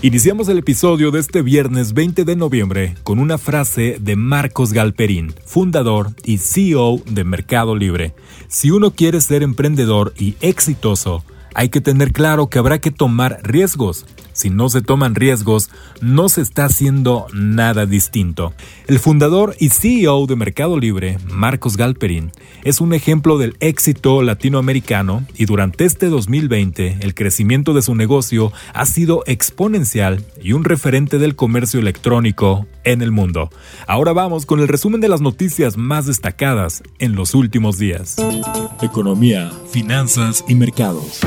Iniciamos el episodio de este viernes 20 de noviembre con una frase de Marcos Galperín, fundador y CEO de Mercado Libre. Si uno quiere ser emprendedor y exitoso, hay que tener claro que habrá que tomar riesgos si no se toman riesgos, no se está haciendo nada distinto. El fundador y CEO de Mercado Libre, Marcos Galperín, es un ejemplo del éxito latinoamericano y durante este 2020 el crecimiento de su negocio ha sido exponencial y un referente del comercio electrónico en el mundo. Ahora vamos con el resumen de las noticias más destacadas en los últimos días. Economía, finanzas y mercados.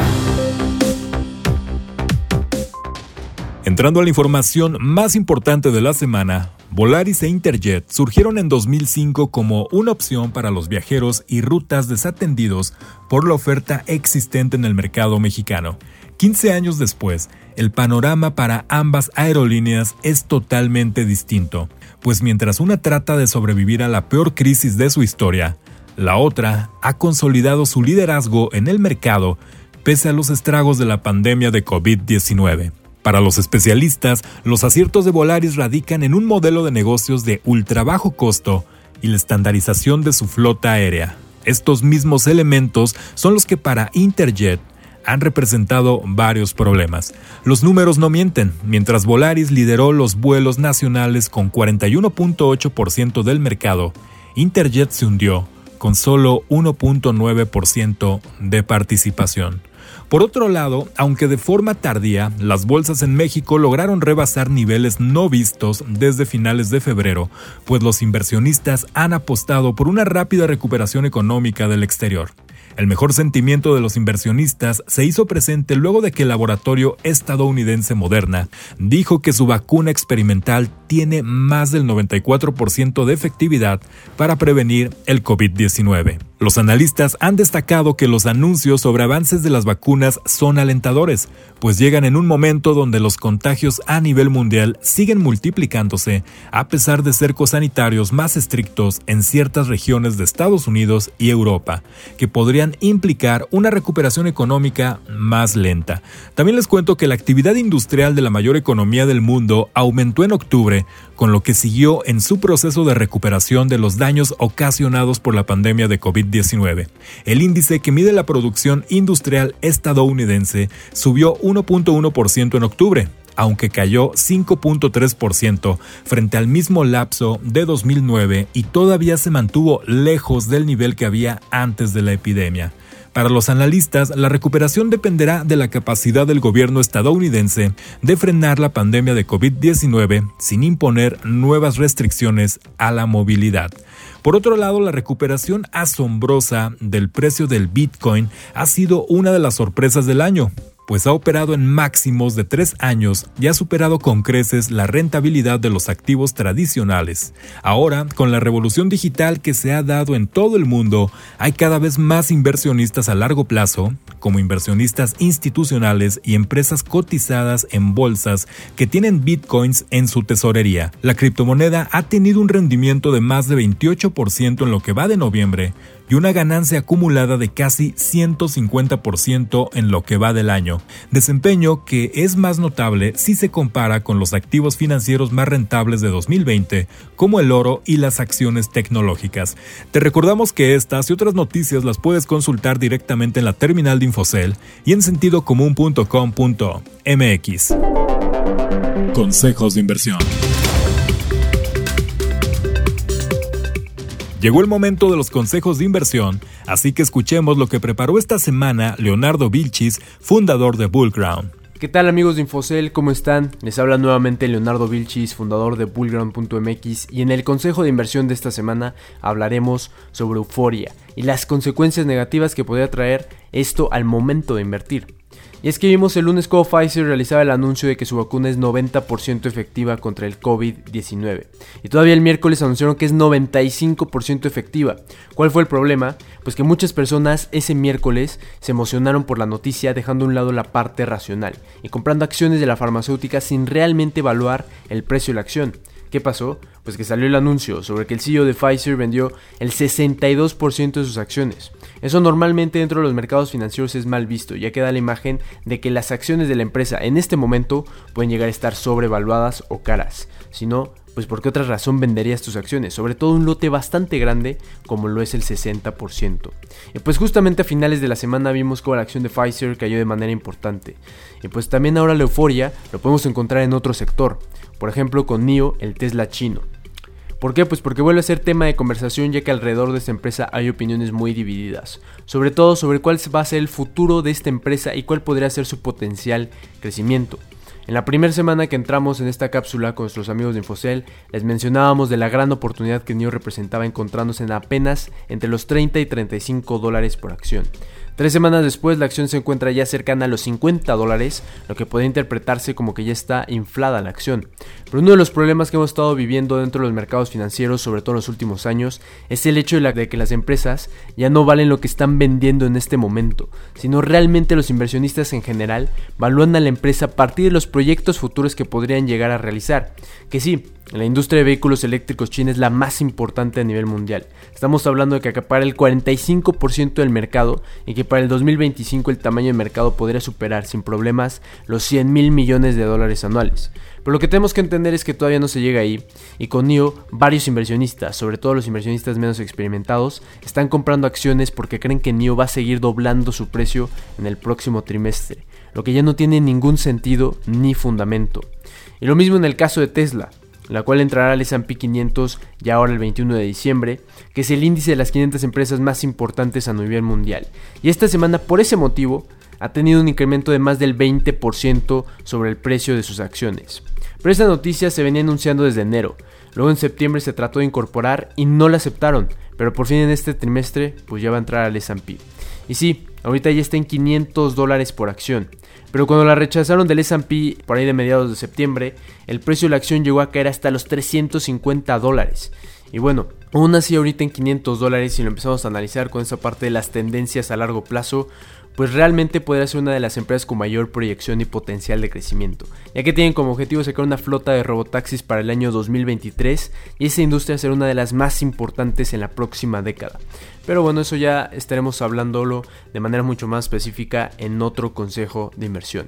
Entrando a la información más importante de la semana, Volaris e Interjet surgieron en 2005 como una opción para los viajeros y rutas desatendidos por la oferta existente en el mercado mexicano. 15 años después, el panorama para ambas aerolíneas es totalmente distinto, pues mientras una trata de sobrevivir a la peor crisis de su historia, la otra ha consolidado su liderazgo en el mercado pese a los estragos de la pandemia de COVID-19. Para los especialistas, los aciertos de Volaris radican en un modelo de negocios de ultra bajo costo y la estandarización de su flota aérea. Estos mismos elementos son los que para Interjet han representado varios problemas. Los números no mienten, mientras Volaris lideró los vuelos nacionales con 41.8% del mercado, Interjet se hundió con solo 1.9% de participación. Por otro lado, aunque de forma tardía, las bolsas en México lograron rebasar niveles no vistos desde finales de febrero, pues los inversionistas han apostado por una rápida recuperación económica del exterior. El mejor sentimiento de los inversionistas se hizo presente luego de que el laboratorio estadounidense Moderna dijo que su vacuna experimental tiene más del 94% de efectividad para prevenir el COVID-19. Los analistas han destacado que los anuncios sobre avances de las vacunas son alentadores, pues llegan en un momento donde los contagios a nivel mundial siguen multiplicándose a pesar de cercos sanitarios más estrictos en ciertas regiones de Estados Unidos y Europa, que podrían implicar una recuperación económica más lenta. También les cuento que la actividad industrial de la mayor economía del mundo aumentó en octubre, con lo que siguió en su proceso de recuperación de los daños ocasionados por la pandemia de COVID-19. El índice que mide la producción industrial estadounidense subió 1.1% en octubre, aunque cayó 5.3% frente al mismo lapso de 2009 y todavía se mantuvo lejos del nivel que había antes de la epidemia. Para los analistas, la recuperación dependerá de la capacidad del gobierno estadounidense de frenar la pandemia de COVID-19 sin imponer nuevas restricciones a la movilidad. Por otro lado, la recuperación asombrosa del precio del Bitcoin ha sido una de las sorpresas del año, pues ha operado en máximos de tres años y ha superado con creces la rentabilidad de los activos tradicionales. Ahora, con la revolución digital que se ha dado en todo el mundo, hay cada vez más inversionistas a largo plazo, como inversionistas institucionales y empresas cotizadas en bolsas que tienen bitcoins en su tesorería. La criptomoneda ha tenido un rendimiento de más de 28% en lo que va de noviembre, y una ganancia acumulada de casi 150% en lo que va del año, desempeño que es más notable si se compara con los activos financieros más rentables de 2020, como el oro y las acciones tecnológicas. Te recordamos que estas y otras noticias las puedes consultar directamente en la terminal de Infocel y en sentidocomún.com.mx. Consejos de inversión. Llegó el momento de los consejos de inversión, así que escuchemos lo que preparó esta semana Leonardo Vilchis, fundador de Bullground. ¿Qué tal amigos de Infocel? ¿Cómo están? Les habla nuevamente Leonardo Vilchis, fundador de Bullground.mx y en el consejo de inversión de esta semana hablaremos sobre euforia y las consecuencias negativas que podría traer esto al momento de invertir. Y es que vimos el lunes cómo Pfizer realizaba el anuncio de que su vacuna es 90% efectiva contra el COVID-19. Y todavía el miércoles anunciaron que es 95% efectiva. ¿Cuál fue el problema? Pues que muchas personas ese miércoles se emocionaron por la noticia dejando a un lado la parte racional y comprando acciones de la farmacéutica sin realmente evaluar el precio de la acción. ¿Qué pasó? Pues que salió el anuncio sobre que el CEO de Pfizer vendió el 62% de sus acciones. Eso normalmente dentro de los mercados financieros es mal visto, ya que da la imagen de que las acciones de la empresa en este momento pueden llegar a estar sobrevaluadas o caras. Si no, pues ¿por qué otra razón venderías tus acciones? Sobre todo un lote bastante grande como lo es el 60%. Y pues justamente a finales de la semana vimos cómo la acción de Pfizer cayó de manera importante. Y pues también ahora la euforia lo podemos encontrar en otro sector por ejemplo con NIO, el Tesla chino. ¿Por qué? Pues porque vuelve a ser tema de conversación ya que alrededor de esta empresa hay opiniones muy divididas, sobre todo sobre cuál va a ser el futuro de esta empresa y cuál podría ser su potencial crecimiento. En la primera semana que entramos en esta cápsula con nuestros amigos de Infocel, les mencionábamos de la gran oportunidad que NIO representaba encontrándose en apenas entre los 30 y 35 dólares por acción. Tres semanas después la acción se encuentra ya cercana a los 50 dólares, lo que puede interpretarse como que ya está inflada la acción. Pero uno de los problemas que hemos estado viviendo dentro de los mercados financieros, sobre todo en los últimos años, es el hecho de, que las empresas ya no valen lo que están vendiendo en este momento, sino realmente los inversionistas en general valúan a la empresa a partir de los proyectos futuros que podrían llegar a realizar. Que sí, la industria de vehículos eléctricos china es la más importante a nivel mundial. Estamos hablando de que acapara el 45% del mercado y que para el 2025 el tamaño de mercado podría superar sin problemas los 100 mil millones de dólares anuales. Pero lo que tenemos que entender es que todavía no se llega ahí y con NIO varios inversionistas, sobre todo los inversionistas menos experimentados, están comprando acciones porque creen que NIO va a seguir doblando su precio en el próximo trimestre, lo que ya no tiene ningún sentido ni fundamento. Y lo mismo en el caso de Tesla la cual entrará al S&P 500 ya ahora el 21 de diciembre, que es el índice de las 500 empresas más importantes a nivel mundial. Y esta semana, por ese motivo, ha tenido un incremento de más del 20% sobre el precio de sus acciones. Pero esta noticia se venía anunciando desde enero. Luego en septiembre se trató de incorporar y no la aceptaron, pero por fin en este trimestre pues ya va a entrar al S&P. Y sí, ahorita ya está en 500 dólares por acción. Pero cuando la rechazaron del S&P por ahí de mediados de septiembre, el precio de la acción llegó a caer hasta los 350 dólares. Y bueno, aún así ahorita en 500 dólares si lo empezamos a analizar con esa parte de las tendencias a largo plazo, pues realmente podría ser una de las empresas con mayor proyección y potencial de crecimiento, ya que tienen como objetivo sacar una flota de robotaxis para el año 2023 y esa industria será una de las más importantes en la próxima década. Pero bueno, eso ya estaremos hablándolo de manera mucho más específica en otro consejo de inversión.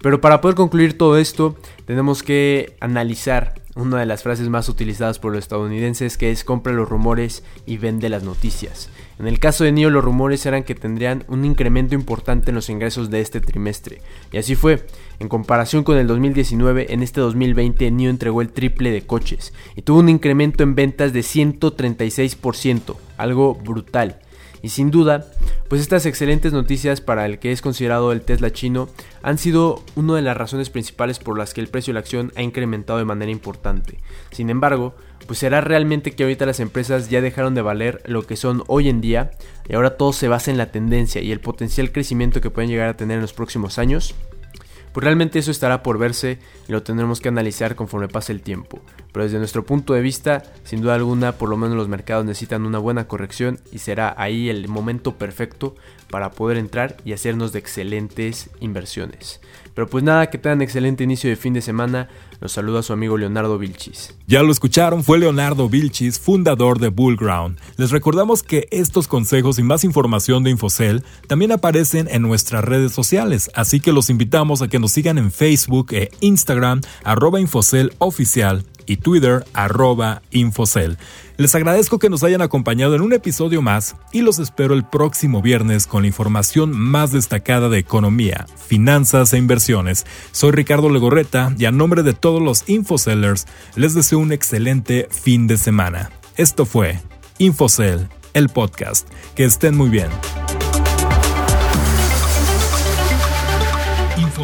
Pero para poder concluir todo esto, tenemos que analizar una de las frases más utilizadas por los estadounidenses que es compra los rumores y vende las noticias. En el caso de NIO los rumores eran que tendrían un incremento importante en los ingresos de este trimestre. Y así fue. En comparación con el 2019, en este 2020 NIO entregó el triple de coches y tuvo un incremento en ventas de 136%, algo brutal. Y sin duda, pues estas excelentes noticias para el que es considerado el Tesla chino han sido una de las razones principales por las que el precio de la acción ha incrementado de manera importante. Sin embargo, pues será realmente que ahorita las empresas ya dejaron de valer lo que son hoy en día y ahora todo se basa en la tendencia y el potencial crecimiento que pueden llegar a tener en los próximos años. Pues realmente eso estará por verse y lo tendremos que analizar conforme pase el tiempo. Pero desde nuestro punto de vista, sin duda alguna, por lo menos los mercados necesitan una buena corrección y será ahí el momento perfecto para poder entrar y hacernos de excelentes inversiones. Pero pues nada, que tengan excelente inicio de fin de semana. Los saluda su amigo Leonardo Vilchis. Ya lo escucharon, fue Leonardo Vilchis, fundador de Bullground. Les recordamos que estos consejos y más información de Infocel también aparecen en nuestras redes sociales, así que los invitamos a que nos sigan en Facebook e Instagram, arroba Infocel oficial y Twitter arroba Infocel. Les agradezco que nos hayan acompañado en un episodio más y los espero el próximo viernes con la información más destacada de economía, finanzas e inversiones. Soy Ricardo Legorreta y a nombre de todos los Infocellers les deseo un excelente fin de semana. Esto fue Infocel, el podcast. Que estén muy bien.